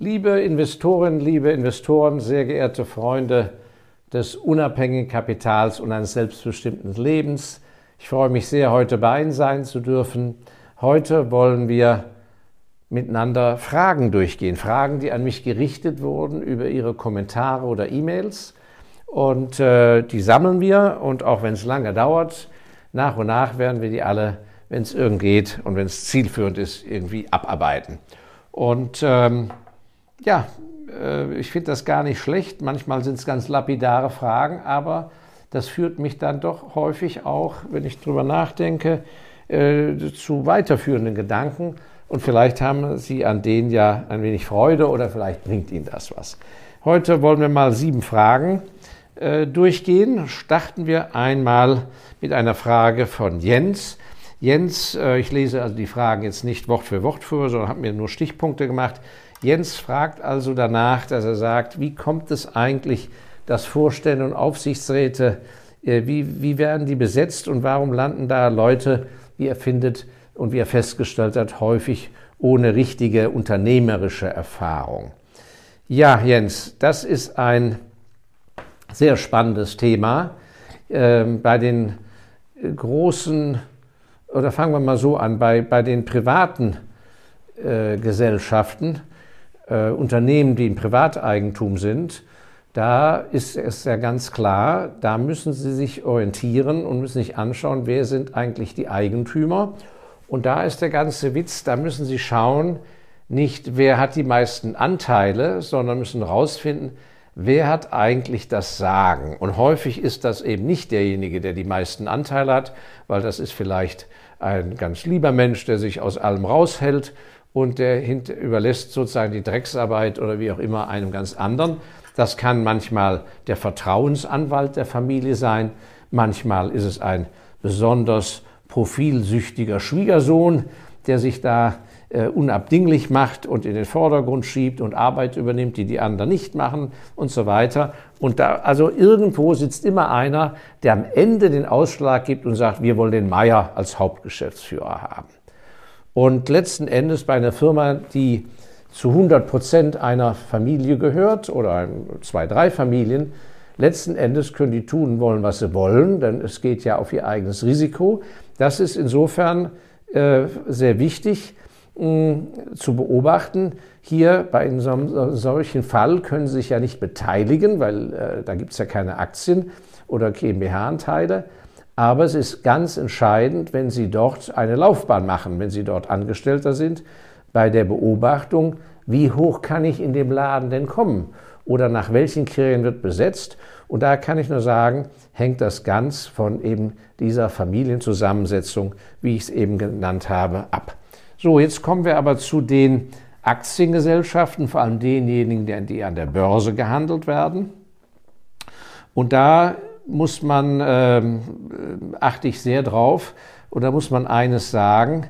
Liebe Investorinnen, liebe Investoren, sehr geehrte Freunde des unabhängigen Kapitals und eines selbstbestimmten Lebens, ich freue mich sehr, heute bei Ihnen sein zu dürfen. Heute wollen wir miteinander Fragen durchgehen, Fragen, die an mich gerichtet wurden über Ihre Kommentare oder E-Mails. Und äh, die sammeln wir und auch wenn es lange dauert, nach und nach werden wir die alle, wenn es irgend geht und wenn es zielführend ist, irgendwie abarbeiten. Und ähm, ja, äh, ich finde das gar nicht schlecht. Manchmal sind es ganz lapidare Fragen, aber das führt mich dann doch häufig auch, wenn ich drüber nachdenke, äh, zu weiterführenden Gedanken. Und vielleicht haben Sie an denen ja ein wenig Freude oder vielleicht bringt Ihnen das was. Heute wollen wir mal sieben Fragen äh, durchgehen. Starten wir einmal mit einer Frage von Jens. Jens, ich lese also die Fragen jetzt nicht Wort für Wort vor, sondern habe mir nur Stichpunkte gemacht. Jens fragt also danach, dass er sagt, wie kommt es eigentlich, dass Vorstände und Aufsichtsräte, äh, wie, wie werden die besetzt und warum landen da Leute, wie er findet und wie er festgestellt hat, häufig ohne richtige unternehmerische Erfahrung. Ja, Jens, das ist ein sehr spannendes Thema. Ähm, bei den großen, oder fangen wir mal so an, bei, bei den privaten äh, Gesellschaften äh, Unternehmen, die im Privateigentum sind, da ist es ja ganz klar, da müssen Sie sich orientieren und müssen sich anschauen, wer sind eigentlich die Eigentümer. Und da ist der ganze Witz, da müssen Sie schauen, nicht wer hat die meisten Anteile, sondern müssen herausfinden, wer hat eigentlich das Sagen. Und häufig ist das eben nicht derjenige, der die meisten Anteile hat, weil das ist vielleicht ein ganz lieber Mensch, der sich aus allem raushält und der überlässt sozusagen die Drecksarbeit oder wie auch immer einem ganz anderen. Das kann manchmal der Vertrauensanwalt der Familie sein, manchmal ist es ein besonders profilsüchtiger Schwiegersohn, der sich da äh, unabdinglich macht und in den Vordergrund schiebt und Arbeit übernimmt, die die anderen nicht machen und so weiter. Und da, also irgendwo sitzt immer einer, der am Ende den Ausschlag gibt und sagt, wir wollen den Meier als Hauptgeschäftsführer haben. Und letzten Endes bei einer Firma, die zu 100 Prozent einer Familie gehört oder zwei, drei Familien, letzten Endes können die tun wollen, was sie wollen, denn es geht ja auf ihr eigenes Risiko. Das ist insofern äh, sehr wichtig mh, zu beobachten. Hier bei einem so, solchen Fall können Sie sich ja nicht beteiligen, weil äh, da gibt es ja keine Aktien oder GmbH-Anteile. Aber es ist ganz entscheidend, wenn Sie dort eine Laufbahn machen, wenn Sie dort Angestellter sind, bei der Beobachtung, wie hoch kann ich in dem Laden denn kommen oder nach welchen Kriterien wird besetzt. Und da kann ich nur sagen, hängt das ganz von eben dieser Familienzusammensetzung, wie ich es eben genannt habe, ab. So, jetzt kommen wir aber zu den Aktiengesellschaften, vor allem denjenigen, die an der Börse gehandelt werden. Und da muss man, ähm, achte ich sehr drauf, und da muss man eines sagen,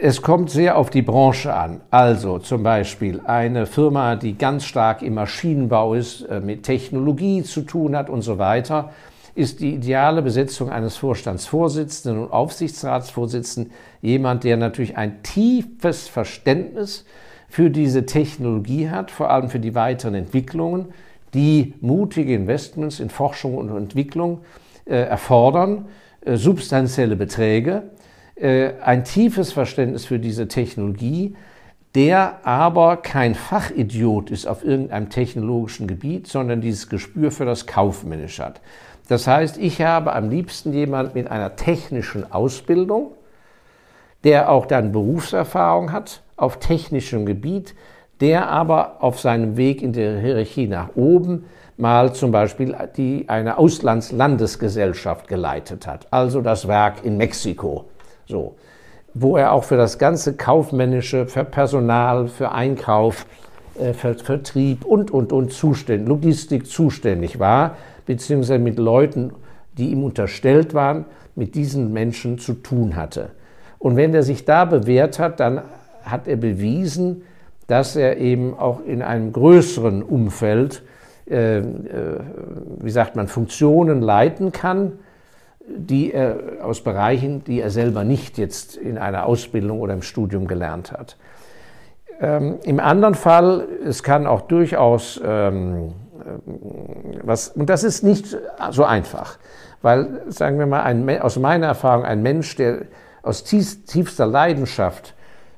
es kommt sehr auf die Branche an. Also zum Beispiel eine Firma, die ganz stark im Maschinenbau ist, äh, mit Technologie zu tun hat und so weiter, ist die ideale Besetzung eines Vorstandsvorsitzenden und Aufsichtsratsvorsitzenden. Jemand, der natürlich ein tiefes Verständnis für diese Technologie hat, vor allem für die weiteren Entwicklungen, die mutige Investments in Forschung und Entwicklung äh, erfordern, äh, substanzielle Beträge, äh, ein tiefes Verständnis für diese Technologie, der aber kein Fachidiot ist auf irgendeinem technologischen Gebiet, sondern dieses Gespür für das Kaufmännische hat. Das heißt, ich habe am liebsten jemand mit einer technischen Ausbildung, der auch dann Berufserfahrung hat auf technischem Gebiet, der aber auf seinem Weg in der Hierarchie nach oben mal zum Beispiel die, eine Auslandslandesgesellschaft geleitet hat, also das Werk in Mexiko, so, wo er auch für das ganze Kaufmännische, für Personal, für Einkauf, äh, für Vertrieb und, und, und zuständig, Logistik zuständig war, beziehungsweise mit Leuten, die ihm unterstellt waren, mit diesen Menschen zu tun hatte. Und wenn er sich da bewährt hat, dann hat er bewiesen, dass er eben auch in einem größeren Umfeld, äh, äh, wie sagt man, Funktionen leiten kann, die er aus Bereichen, die er selber nicht jetzt in einer Ausbildung oder im Studium gelernt hat. Ähm, Im anderen Fall, es kann auch durchaus ähm, äh, was, und das ist nicht so einfach, weil, sagen wir mal, ein, aus meiner Erfahrung, ein Mensch, der aus tiefster Leidenschaft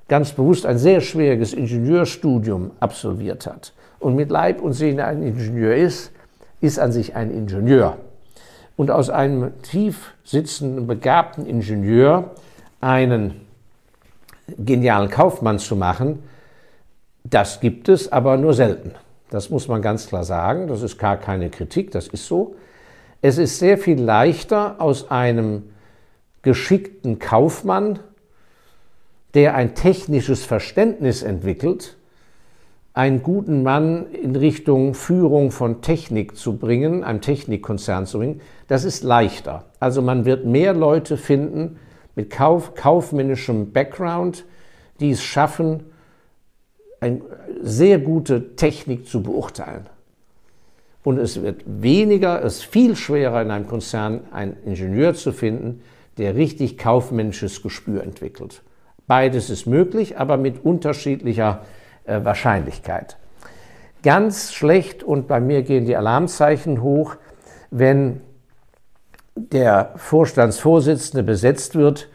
ganz bewusst ein sehr schwieriges Ingenieurstudium absolviert hat und mit Leib und Seele ein Ingenieur ist, ist an sich ein Ingenieur. Und aus einem tief sitzenden, begabten Ingenieur einen genialen Kaufmann zu machen, das gibt es aber nur selten. Das muss man ganz klar sagen. Das ist gar keine Kritik, das ist so. Es ist sehr viel leichter aus einem geschickten Kaufmann, der ein technisches Verständnis entwickelt, einen guten Mann in Richtung Führung von Technik zu bringen, einem Technikkonzern zu bringen, das ist leichter. Also man wird mehr Leute finden mit kauf, kaufmännischem Background, die es schaffen, eine sehr gute Technik zu beurteilen. Und es wird weniger, es ist viel schwerer in einem Konzern einen Ingenieur zu finden, der richtig kaufmännisches Gespür entwickelt. Beides ist möglich, aber mit unterschiedlicher äh, Wahrscheinlichkeit. Ganz schlecht, und bei mir gehen die Alarmzeichen hoch, wenn der Vorstandsvorsitzende besetzt wird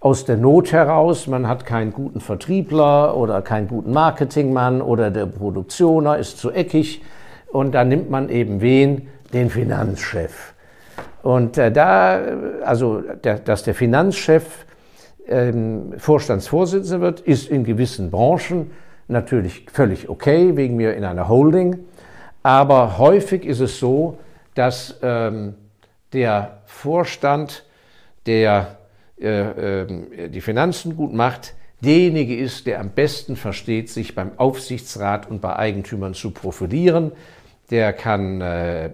aus der Not heraus. Man hat keinen guten Vertriebler oder keinen guten Marketingmann oder der Produktioner ist zu eckig und dann nimmt man eben wen? Den Finanzchef. Und äh, da, also der, dass der Finanzchef ähm, Vorstandsvorsitzender wird, ist in gewissen Branchen natürlich völlig okay, wegen mir in einer Holding. Aber häufig ist es so, dass ähm, der Vorstand, der äh, äh, die Finanzen gut macht, derjenige ist, der am besten versteht, sich beim Aufsichtsrat und bei Eigentümern zu profilieren. Der kann äh,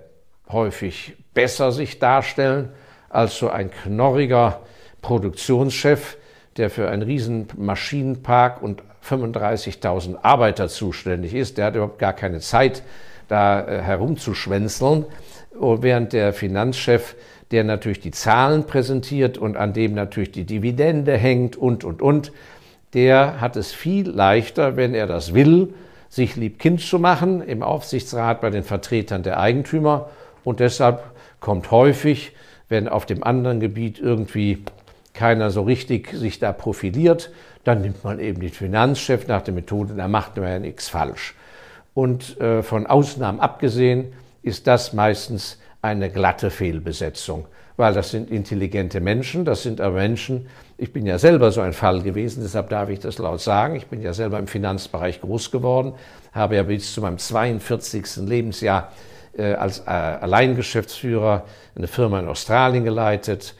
häufig besser sich darstellen als so ein knorriger Produktionschef, der für einen riesen Maschinenpark und 35.000 Arbeiter zuständig ist. Der hat überhaupt gar keine Zeit, da äh, herumzuschwänzeln, während der Finanzchef der natürlich die Zahlen präsentiert und an dem natürlich die Dividende hängt und, und, und, der hat es viel leichter, wenn er das will, sich lieb Kind zu machen im Aufsichtsrat bei den Vertretern der Eigentümer. Und deshalb kommt häufig, wenn auf dem anderen Gebiet irgendwie keiner so richtig sich da profiliert, dann nimmt man eben den Finanzchef nach der Methode, da macht man ja nichts falsch. Und äh, von Ausnahmen abgesehen ist das meistens eine glatte Fehlbesetzung, weil das sind intelligente Menschen, das sind aber Menschen, ich bin ja selber so ein Fall gewesen, deshalb darf ich das laut sagen, ich bin ja selber im Finanzbereich groß geworden, habe ja bis zu meinem 42. Lebensjahr äh, als äh, Alleingeschäftsführer eine Firma in Australien geleitet,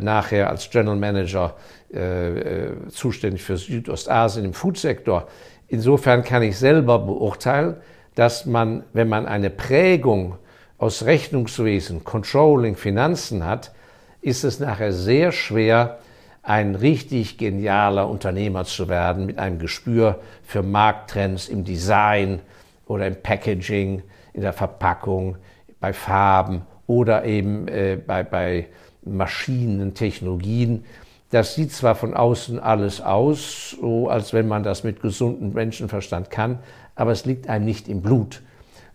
nachher als General Manager äh, äh, zuständig für Südostasien im Foodsektor. Insofern kann ich selber beurteilen, dass man, wenn man eine Prägung aus Rechnungswesen, Controlling, Finanzen hat, ist es nachher sehr schwer, ein richtig genialer Unternehmer zu werden mit einem Gespür für Markttrends im Design oder im Packaging, in der Verpackung, bei Farben oder eben äh, bei, bei Maschinen, Technologien. Das sieht zwar von außen alles aus, so als wenn man das mit gesundem Menschenverstand kann, aber es liegt einem nicht im Blut.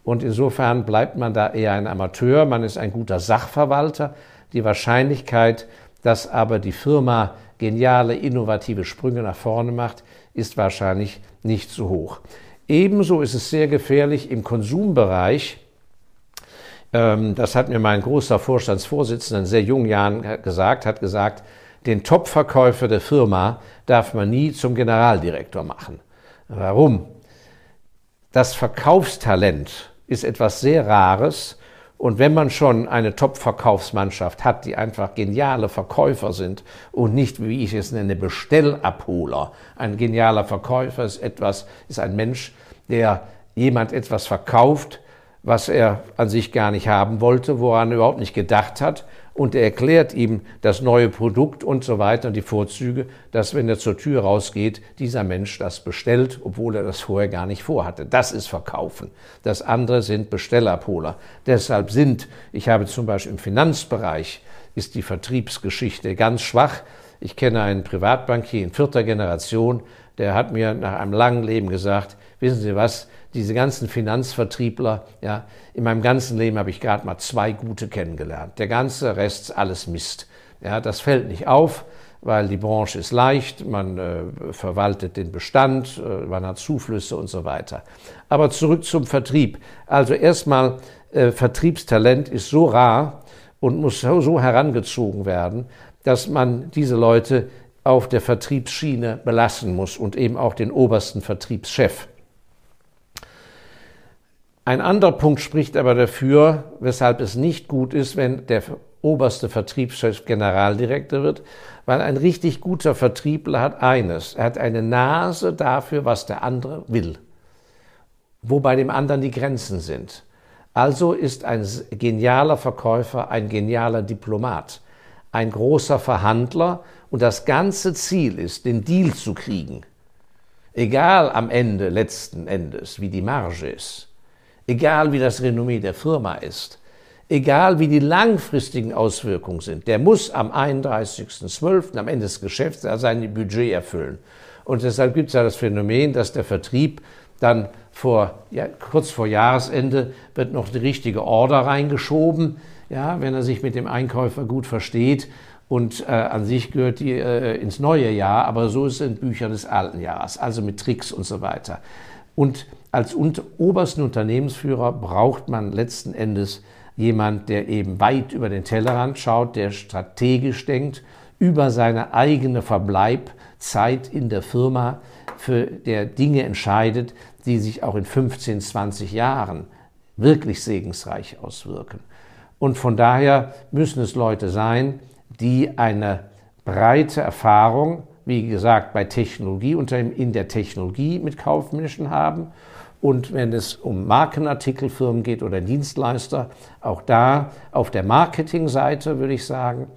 Und insofern bleibt man da eher ein Amateur, man ist ein guter Sachverwalter. Die Wahrscheinlichkeit, dass aber die Firma geniale, innovative Sprünge nach vorne macht, ist wahrscheinlich nicht so hoch. Ebenso ist es sehr gefährlich im Konsumbereich. Ähm, das hat mir mein großer Vorstandsvorsitzender in sehr jungen Jahren gesagt, hat gesagt, den Topverkäufer der Firma darf man nie zum Generaldirektor machen. Warum? Das Verkaufstalent ist etwas sehr Rares. Und wenn man schon eine Top-Verkaufsmannschaft hat, die einfach geniale Verkäufer sind und nicht, wie ich es nenne, Bestellabholer. Ein genialer Verkäufer ist etwas, ist ein Mensch, der jemand etwas verkauft, was er an sich gar nicht haben wollte, woran er überhaupt nicht gedacht hat und er erklärt ihm das neue Produkt und so weiter und die Vorzüge, dass wenn er zur Tür rausgeht, dieser Mensch das bestellt, obwohl er das vorher gar nicht vorhatte. Das ist Verkaufen. Das andere sind Bestellabholer. Deshalb sind, ich habe zum Beispiel im Finanzbereich, ist die Vertriebsgeschichte ganz schwach. Ich kenne einen Privatbankier in vierter Generation, der hat mir nach einem langen Leben gesagt, wissen Sie was, diese ganzen Finanzvertriebler, ja, in meinem ganzen Leben habe ich gerade mal zwei gute kennengelernt. Der ganze Rest ist alles Mist. Ja, das fällt nicht auf, weil die Branche ist leicht, man äh, verwaltet den Bestand, äh, man hat Zuflüsse und so weiter. Aber zurück zum Vertrieb. Also erstmal, äh, Vertriebstalent ist so rar und muss so, so herangezogen werden, dass man diese Leute auf der Vertriebsschiene belassen muss und eben auch den obersten Vertriebschef. Ein anderer Punkt spricht aber dafür, weshalb es nicht gut ist, wenn der oberste Vertriebschef Generaldirektor wird, weil ein richtig guter Vertriebler hat eines, er hat eine Nase dafür, was der andere will, wo bei dem anderen die Grenzen sind. Also ist ein genialer Verkäufer ein genialer Diplomat, ein großer Verhandler und das ganze Ziel ist, den Deal zu kriegen. Egal am Ende, letzten Endes, wie die Marge ist egal wie das Renommee der Firma ist, egal wie die langfristigen Auswirkungen sind, der muss am 31.12., am Ende des Geschäfts, sein Budget erfüllen. Und deshalb gibt es ja das Phänomen, dass der Vertrieb dann vor, ja, kurz vor Jahresende wird noch die richtige Order reingeschoben, ja, wenn er sich mit dem Einkäufer gut versteht. Und äh, an sich gehört die äh, ins neue Jahr, aber so ist es in Büchern des alten Jahres, also mit Tricks und so weiter. Und als obersten Unternehmensführer braucht man letzten Endes jemand, der eben weit über den Tellerrand schaut, der strategisch denkt, über seine eigene Verbleibzeit in der Firma, für der Dinge entscheidet, die sich auch in 15, 20 Jahren wirklich segensreich auswirken. Und von daher müssen es Leute sein, die eine breite Erfahrung, wie gesagt, bei Technologie, in der Technologie mit Kaufmenschen haben und wenn es um Markenartikelfirmen geht oder Dienstleister, auch da auf der Marketingseite würde ich sagen,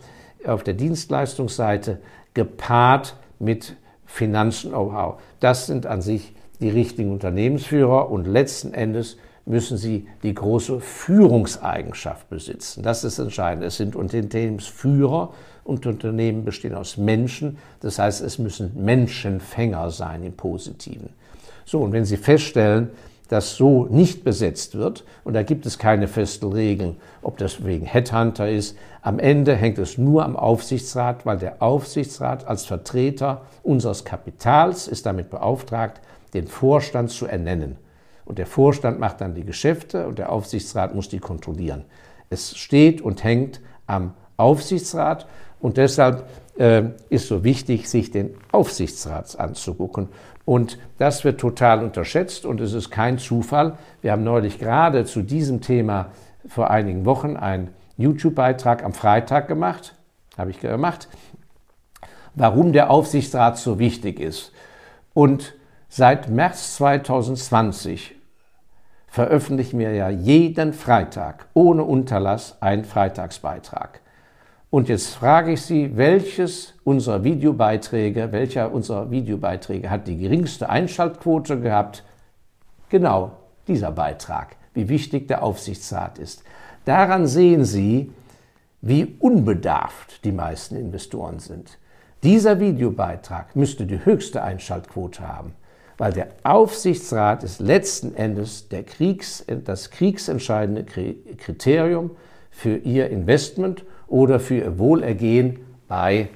auf der Dienstleistungsseite gepaart mit Finanz-Know-how. Das sind an sich die richtigen Unternehmensführer und letzten Endes müssen sie die große Führungseigenschaft besitzen. Das ist entscheidend. Es sind Unternehmensführer und Unternehmen bestehen aus Menschen. Das heißt, es müssen Menschenfänger sein im Positiven. So, und wenn Sie feststellen, dass so nicht besetzt wird, und da gibt es keine festen Regeln, ob das wegen Headhunter ist, am Ende hängt es nur am Aufsichtsrat, weil der Aufsichtsrat als Vertreter unseres Kapitals ist damit beauftragt, den Vorstand zu ernennen. Und der Vorstand macht dann die Geschäfte und der Aufsichtsrat muss die kontrollieren. Es steht und hängt am Aufsichtsrat und deshalb äh, ist so wichtig, sich den Aufsichtsrat anzugucken. Und das wird total unterschätzt und es ist kein Zufall. Wir haben neulich gerade zu diesem Thema vor einigen Wochen einen YouTube-Beitrag am Freitag gemacht, habe ich gemacht, warum der Aufsichtsrat so wichtig ist. Und seit März 2020 veröffentlichen wir ja jeden Freitag ohne Unterlass einen Freitagsbeitrag. Und jetzt frage ich Sie, welches unserer Videobeiträge, welcher unserer Videobeiträge hat die geringste Einschaltquote gehabt? Genau dieser Beitrag, wie wichtig der Aufsichtsrat ist. Daran sehen Sie, wie unbedarft die meisten Investoren sind. Dieser Videobeitrag müsste die höchste Einschaltquote haben, weil der Aufsichtsrat ist letzten Endes Kriegs, das kriegsentscheidende Kriterium für Ihr Investment oder für ihr Wohlergehen bei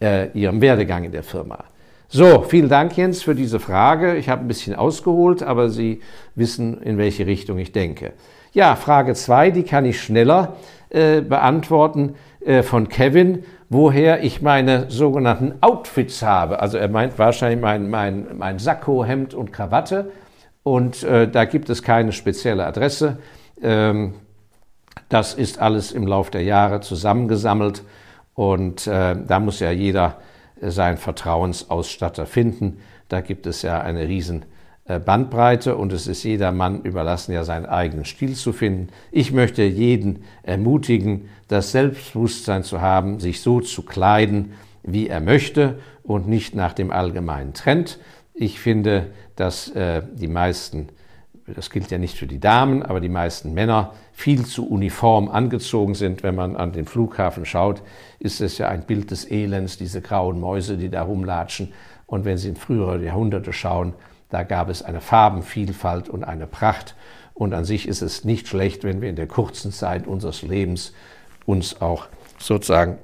äh, ihrem Werdegang in der Firma. So, vielen Dank, Jens, für diese Frage. Ich habe ein bisschen ausgeholt, aber Sie wissen, in welche Richtung ich denke. Ja, Frage 2, die kann ich schneller äh, beantworten äh, von Kevin, woher ich meine sogenannten Outfits habe. Also er meint wahrscheinlich mein, mein, mein Sakko, Hemd und Krawatte. Und äh, da gibt es keine spezielle Adresse. Ähm, das ist alles im Laufe der Jahre zusammengesammelt und äh, da muss ja jeder äh, seinen Vertrauensausstatter finden. Da gibt es ja eine riesen Bandbreite und es ist jedermann überlassen, ja seinen eigenen Stil zu finden. Ich möchte jeden ermutigen, das Selbstbewusstsein zu haben, sich so zu kleiden, wie er möchte und nicht nach dem allgemeinen Trend. Ich finde, dass äh, die meisten das gilt ja nicht für die Damen, aber die meisten Männer viel zu uniform angezogen sind. Wenn man an den Flughafen schaut, ist es ja ein Bild des Elends, diese grauen Mäuse, die da rumlatschen. Und wenn Sie in frühere Jahrhunderte schauen, da gab es eine Farbenvielfalt und eine Pracht. Und an sich ist es nicht schlecht, wenn wir in der kurzen Zeit unseres Lebens uns auch sozusagen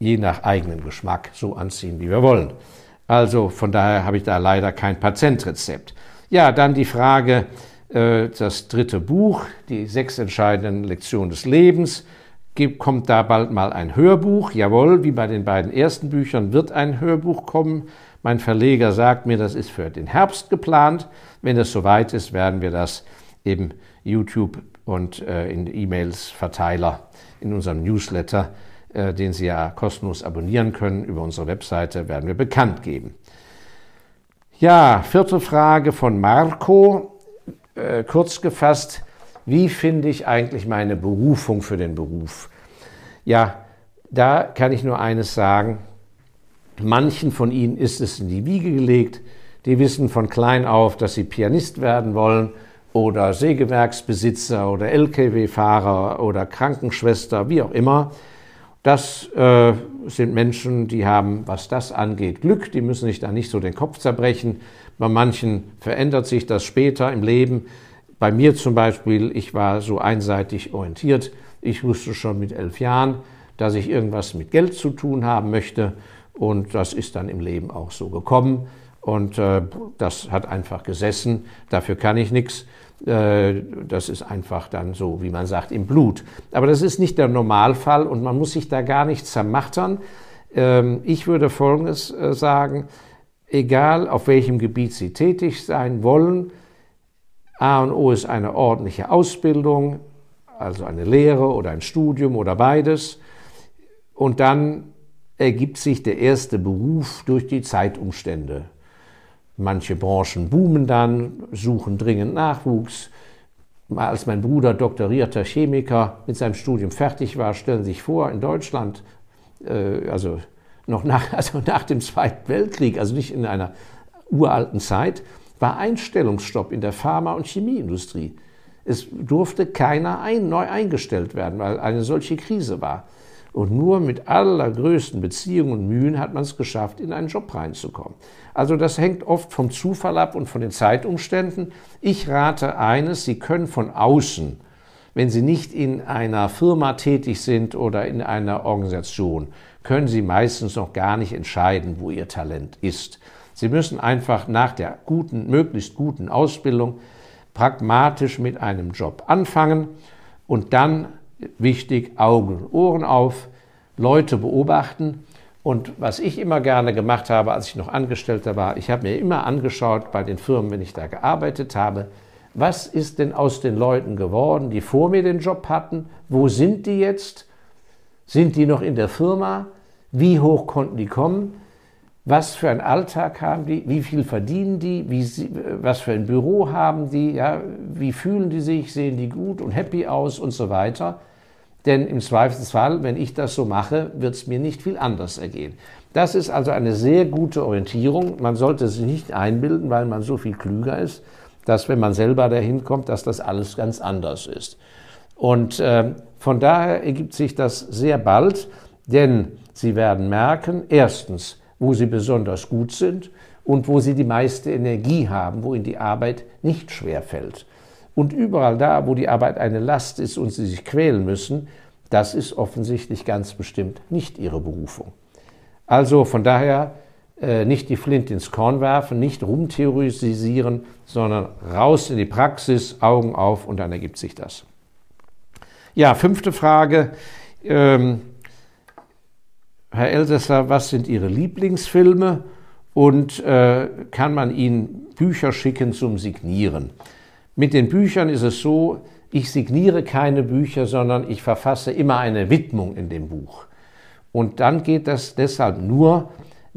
je nach eigenem Geschmack so anziehen, wie wir wollen. Also von daher habe ich da leider kein Patentrezept. Ja, dann die Frage, äh, das dritte Buch, die sechs entscheidenden Lektionen des Lebens. Kommt da bald mal ein Hörbuch? Jawohl, wie bei den beiden ersten Büchern wird ein Hörbuch kommen. Mein Verleger sagt mir, das ist für den Herbst geplant. Wenn es soweit ist, werden wir das eben YouTube und äh, in E-Mails Verteiler in unserem Newsletter, äh, den Sie ja kostenlos abonnieren können über unsere Webseite, werden wir bekannt geben. Ja, vierte Frage von Marco. Äh, kurz gefasst, wie finde ich eigentlich meine Berufung für den Beruf? Ja, da kann ich nur eines sagen. Manchen von Ihnen ist es in die Wiege gelegt. Die wissen von klein auf, dass sie Pianist werden wollen oder Sägewerksbesitzer oder Lkw-Fahrer oder Krankenschwester, wie auch immer. Das äh, sind Menschen, die haben, was das angeht, Glück. Die müssen sich da nicht so den Kopf zerbrechen. Bei manchen verändert sich das später im Leben. Bei mir zum Beispiel, ich war so einseitig orientiert. Ich wusste schon mit elf Jahren, dass ich irgendwas mit Geld zu tun haben möchte. Und das ist dann im Leben auch so gekommen. Und äh, das hat einfach gesessen. Dafür kann ich nichts. Äh, das ist einfach dann so, wie man sagt, im Blut. Aber das ist nicht der Normalfall und man muss sich da gar nicht zermattern. Ähm, ich würde Folgendes äh, sagen, egal auf welchem Gebiet Sie tätig sein wollen, A und O ist eine ordentliche Ausbildung, also eine Lehre oder ein Studium oder beides. Und dann ergibt sich der erste Beruf durch die Zeitumstände. Manche Branchen boomen dann, suchen dringend Nachwuchs. Als mein Bruder doktorierter Chemiker mit seinem Studium fertig war, stellen Sie sich vor, in Deutschland, äh, also noch nach, also nach dem Zweiten Weltkrieg, also nicht in einer uralten Zeit, war Einstellungsstopp in der Pharma- und Chemieindustrie. Es durfte keiner ein, neu eingestellt werden, weil eine solche Krise war. Und nur mit allergrößten Beziehungen und Mühen hat man es geschafft, in einen Job reinzukommen. Also das hängt oft vom Zufall ab und von den Zeitumständen. Ich rate eines, Sie können von außen, wenn Sie nicht in einer Firma tätig sind oder in einer Organisation, können Sie meistens noch gar nicht entscheiden, wo Ihr Talent ist. Sie müssen einfach nach der guten, möglichst guten Ausbildung pragmatisch mit einem Job anfangen und dann wichtig, Augen und Ohren auf, Leute beobachten. Und was ich immer gerne gemacht habe, als ich noch Angestellter war, ich habe mir immer angeschaut bei den Firmen, wenn ich da gearbeitet habe, was ist denn aus den Leuten geworden, die vor mir den Job hatten? Wo sind die jetzt? Sind die noch in der Firma? Wie hoch konnten die kommen? Was für einen Alltag haben die? Wie viel verdienen die? Wie, was für ein Büro haben die? Ja, wie fühlen die sich? Sehen die gut und happy aus und so weiter? Denn im Zweifelsfall, wenn ich das so mache, wird es mir nicht viel anders ergehen. Das ist also eine sehr gute Orientierung. Man sollte sich nicht einbilden, weil man so viel klüger ist, dass wenn man selber dahin kommt, dass das alles ganz anders ist. Und äh, von daher ergibt sich das sehr bald, denn Sie werden merken, erstens, wo Sie besonders gut sind und wo Sie die meiste Energie haben, wo Ihnen die Arbeit nicht schwer fällt. Und überall da, wo die Arbeit eine Last ist und sie sich quälen müssen, das ist offensichtlich ganz bestimmt nicht ihre Berufung. Also von daher äh, nicht die Flint ins Korn werfen, nicht rumtheoretisieren, sondern raus in die Praxis, Augen auf und dann ergibt sich das. Ja, fünfte Frage. Ähm, Herr Elsässer, was sind Ihre Lieblingsfilme und äh, kann man Ihnen Bücher schicken zum Signieren? Mit den Büchern ist es so, ich signiere keine Bücher, sondern ich verfasse immer eine Widmung in dem Buch. Und dann geht das deshalb nur,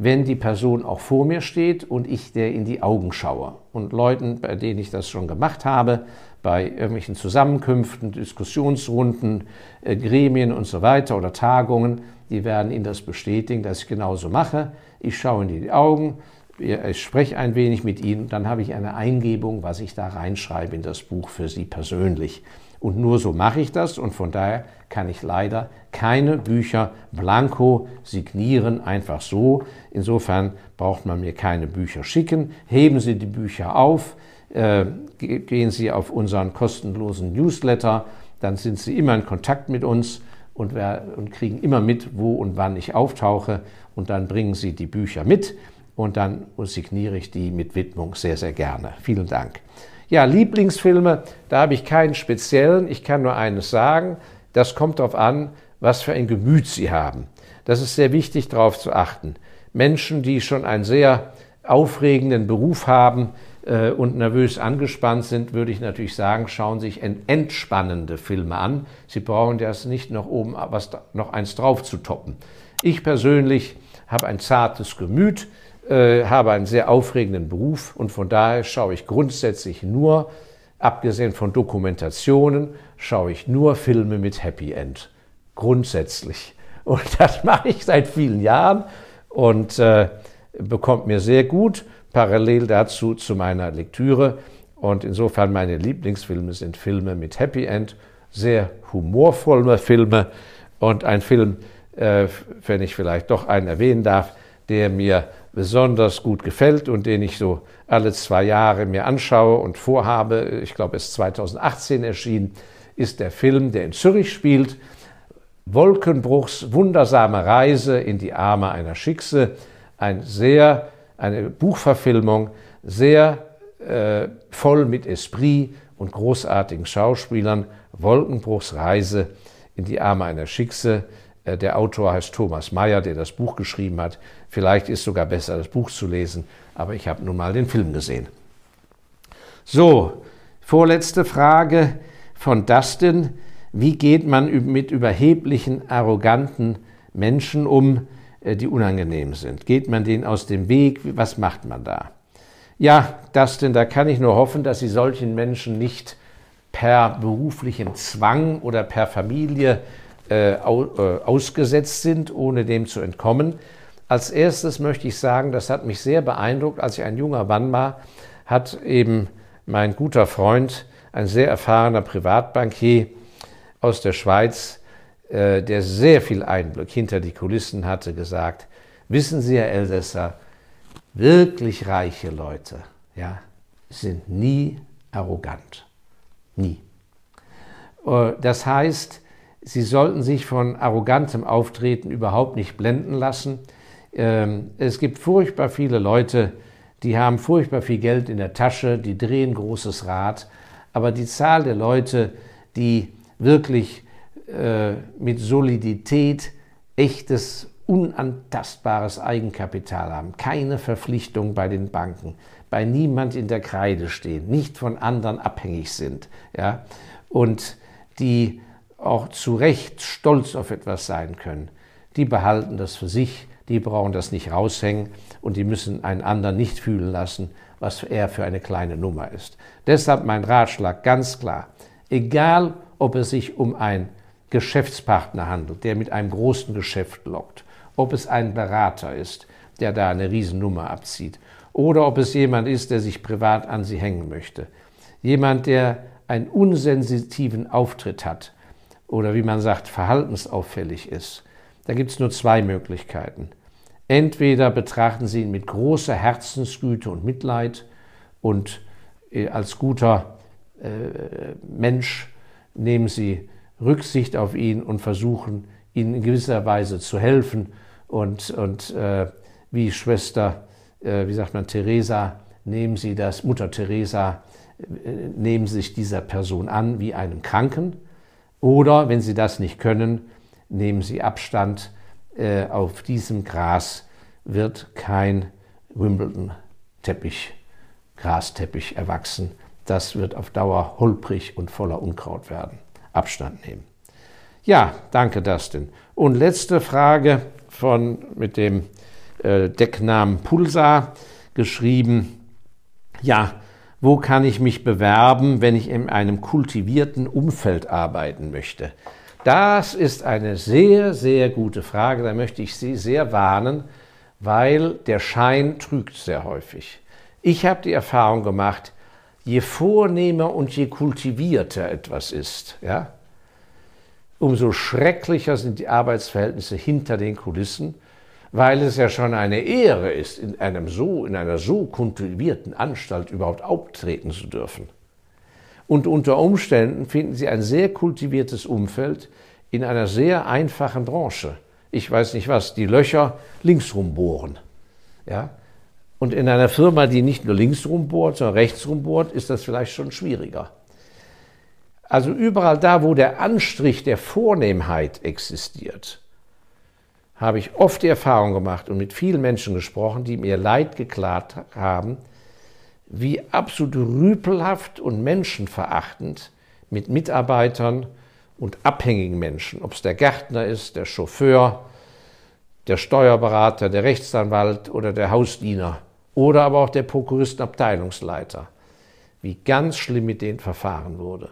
wenn die Person auch vor mir steht und ich der in die Augen schaue. Und Leuten, bei denen ich das schon gemacht habe, bei irgendwelchen Zusammenkünften, Diskussionsrunden, äh, Gremien und so weiter oder Tagungen, die werden Ihnen das bestätigen, dass ich genauso mache. Ich schaue in die Augen, ich spreche ein wenig mit Ihnen, dann habe ich eine Eingebung, was ich da reinschreibe in das Buch für Sie persönlich. Und nur so mache ich das und von daher kann ich leider keine Bücher blanko signieren, einfach so. Insofern braucht man mir keine Bücher schicken. Heben Sie die Bücher auf, äh, gehen Sie auf unseren kostenlosen Newsletter, dann sind Sie immer in Kontakt mit uns und, und kriegen immer mit, wo und wann ich auftauche und dann bringen Sie die Bücher mit und dann signiere ich die mit Widmung sehr, sehr gerne. Vielen Dank. Ja, Lieblingsfilme, da habe ich keinen speziellen. Ich kann nur eines sagen. Das kommt darauf an, was für ein Gemüt Sie haben. Das ist sehr wichtig, darauf zu achten. Menschen, die schon einen sehr aufregenden Beruf haben äh, und nervös angespannt sind, würde ich natürlich sagen, schauen sich entspannende Filme an. Sie brauchen das nicht noch oben was, noch eins drauf zu toppen. Ich persönlich habe ein zartes Gemüt. Äh, habe einen sehr aufregenden Beruf und von daher schaue ich grundsätzlich nur, abgesehen von Dokumentationen, schaue ich nur Filme mit Happy End. Grundsätzlich. Und das mache ich seit vielen Jahren und äh, bekommt mir sehr gut parallel dazu zu meiner Lektüre. Und insofern meine Lieblingsfilme sind Filme mit Happy End, sehr humorvolle Filme und ein Film, äh, wenn ich vielleicht doch einen erwähnen darf, der mir besonders gut gefällt und den ich so alle zwei Jahre mir anschaue und vorhabe, ich glaube es ist 2018 erschienen, ist der Film, der in Zürich spielt, Wolkenbruchs wundersame Reise in die Arme einer Schickse, ein sehr, eine Buchverfilmung, sehr äh, voll mit Esprit und großartigen Schauspielern, Wolkenbruchs Reise in die Arme einer Schickse, äh, der Autor heißt Thomas Mayer, der das Buch geschrieben hat. Vielleicht ist sogar besser, das Buch zu lesen, aber ich habe nun mal den Film gesehen. So, vorletzte Frage von Dustin. Wie geht man mit überheblichen, arroganten Menschen um, äh, die unangenehm sind? Geht man denen aus dem Weg? Was macht man da? Ja, Dustin, da kann ich nur hoffen, dass Sie solchen Menschen nicht per beruflichen Zwang oder per Familie äh, äh, ausgesetzt sind, ohne dem zu entkommen. Als erstes möchte ich sagen, das hat mich sehr beeindruckt, als ich ein junger Mann war, hat eben mein guter Freund, ein sehr erfahrener Privatbankier aus der Schweiz, äh, der sehr viel Einblick hinter die Kulissen hatte, gesagt, wissen Sie, Herr Elsässer, wirklich reiche Leute ja, sind nie arrogant. Nie. Das heißt, Sie sollten sich von arrogantem Auftreten überhaupt nicht blenden lassen. Ähm, es gibt furchtbar viele Leute, die haben furchtbar viel Geld in der Tasche, die drehen großes Rad, aber die Zahl der Leute, die wirklich äh, mit Solidität echtes, unantastbares Eigenkapital haben, keine Verpflichtung bei den Banken, bei niemand in der Kreide stehen, nicht von anderen abhängig sind, ja, und die auch zu Recht stolz auf etwas sein können, die behalten das für sich, die brauchen das nicht raushängen und die müssen einen anderen nicht fühlen lassen, was er für eine kleine Nummer ist. Deshalb mein Ratschlag ganz klar, egal ob es sich um einen Geschäftspartner handelt, der mit einem großen Geschäft lockt, ob es ein Berater ist, der da eine Riesennummer abzieht, oder ob es jemand ist, der sich privat an sie hängen möchte. Jemand, der einen unsensitiven Auftritt hat, oder wie man sagt, verhaltensauffällig ist, da gibt es nur zwei Möglichkeiten. Entweder betrachten Sie ihn mit großer Herzensgüte und Mitleid und äh, als guter äh, Mensch nehmen Sie Rücksicht auf ihn und versuchen, ihm in gewisser Weise zu helfen. Und, und äh, wie Schwester, äh, wie sagt man, Teresa, nehmen Sie das, Mutter Teresa, äh, nehmen Sie sich dieser Person an wie einem Kranken oder wenn Sie das nicht können, nehmen Sie Abstand. Äh, auf diesem Gras wird kein Wimbledon-Teppich, Grasteppich erwachsen. Das wird auf Dauer holprig und voller Unkraut werden. Abstand nehmen. Ja, danke, Dustin. Und letzte Frage von, mit dem äh, Decknamen Pulsar geschrieben. Ja, wo kann ich mich bewerben, wenn ich in einem kultivierten Umfeld arbeiten möchte? Das ist eine sehr, sehr gute Frage. Da möchte ich Sie sehr warnen, weil der Schein trügt sehr häufig. Ich habe die Erfahrung gemacht, je vornehmer und je kultivierter etwas ist, ja, umso schrecklicher sind die Arbeitsverhältnisse hinter den Kulissen, weil es ja schon eine Ehre ist, in, einem so, in einer so kultivierten Anstalt überhaupt auftreten zu dürfen. Und unter Umständen finden Sie ein sehr kultiviertes Umfeld in einer sehr einfachen Branche. Ich weiß nicht was, die Löcher linksrum bohren. Ja? Und in einer Firma, die nicht nur linksrum bohrt, sondern rechtsrum bohrt, ist das vielleicht schon schwieriger. Also überall da, wo der Anstrich der Vornehmheit existiert, habe ich oft die Erfahrung gemacht und mit vielen Menschen gesprochen, die mir Leid geklagt haben, wie absolut rüpelhaft und menschenverachtend mit Mitarbeitern und abhängigen Menschen, ob es der Gärtner ist, der Chauffeur, der Steuerberater, der Rechtsanwalt oder der Hausdiener oder aber auch der Prokuristenabteilungsleiter, wie ganz schlimm mit denen verfahren wurde.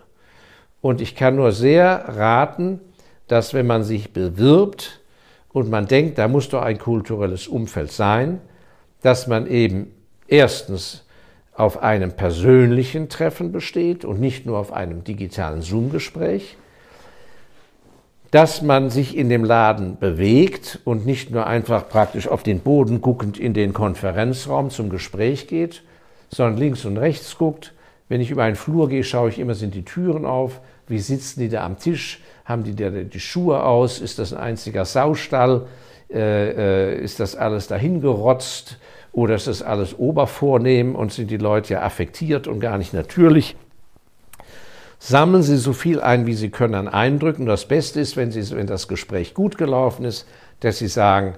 Und ich kann nur sehr raten, dass wenn man sich bewirbt und man denkt, da muss doch ein kulturelles Umfeld sein, dass man eben erstens auf einem persönlichen Treffen besteht und nicht nur auf einem digitalen Zoom-Gespräch, dass man sich in dem Laden bewegt und nicht nur einfach praktisch auf den Boden guckend in den Konferenzraum zum Gespräch geht, sondern links und rechts guckt, wenn ich über einen Flur gehe, schaue ich immer, sind die Türen auf, wie sitzen die da am Tisch, haben die da die Schuhe aus, ist das ein einziger Saustall, äh, äh, ist das alles dahingerotzt oder ist das alles obervornehm und sind die Leute ja affektiert und gar nicht natürlich. Sammeln Sie so viel ein, wie Sie können an Eindrücken. Das Beste ist, wenn, Sie, wenn das Gespräch gut gelaufen ist, dass Sie sagen,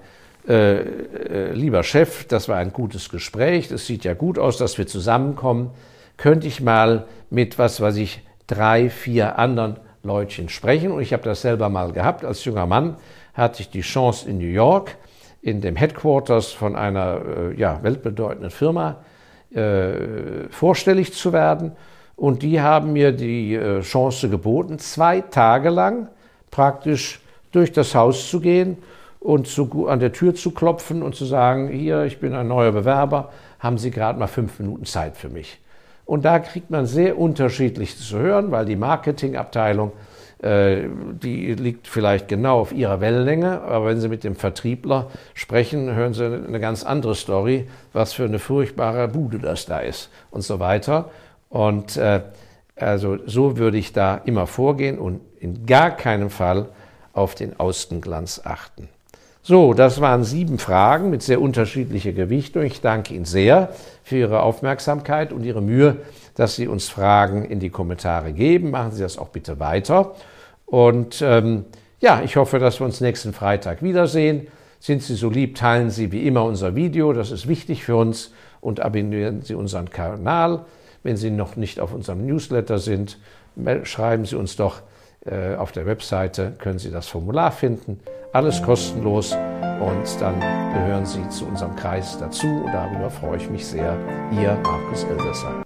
äh, äh, lieber Chef, das war ein gutes Gespräch, das sieht ja gut aus, dass wir zusammenkommen könnte ich mal mit, was weiß ich, drei, vier anderen Leutchen sprechen. Und ich habe das selber mal gehabt. Als junger Mann hatte ich die Chance in New York, in dem Headquarters von einer äh, ja, weltbedeutenden Firma äh, vorstellig zu werden. Und die haben mir die äh, Chance geboten, zwei Tage lang praktisch durch das Haus zu gehen und zu, an der Tür zu klopfen und zu sagen, hier, ich bin ein neuer Bewerber, haben Sie gerade mal fünf Minuten Zeit für mich. Und da kriegt man sehr unterschiedlich zu hören, weil die Marketingabteilung, die liegt vielleicht genau auf ihrer Wellenlänge, aber wenn Sie mit dem Vertriebler sprechen, hören Sie eine ganz andere Story, was für eine furchtbare Bude das da ist und so weiter. Und äh, also so würde ich da immer vorgehen und in gar keinem Fall auf den Außenglanz achten. So, das waren sieben Fragen mit sehr unterschiedlicher Gewichtung. Ich danke Ihnen sehr für Ihre Aufmerksamkeit und Ihre Mühe, dass Sie uns Fragen in die Kommentare geben. Machen Sie das auch bitte weiter. Und ähm, ja, ich hoffe, dass wir uns nächsten Freitag wiedersehen. Sind Sie so lieb, teilen Sie wie immer unser Video, das ist wichtig für uns. Und abonnieren Sie unseren Kanal. Wenn Sie noch nicht auf unserem Newsletter sind, schreiben Sie uns doch äh, auf der Webseite, können Sie das Formular finden. Alles kostenlos und dann gehören Sie zu unserem Kreis dazu. Und darüber freue ich mich sehr. Ihr Markus Elsässer.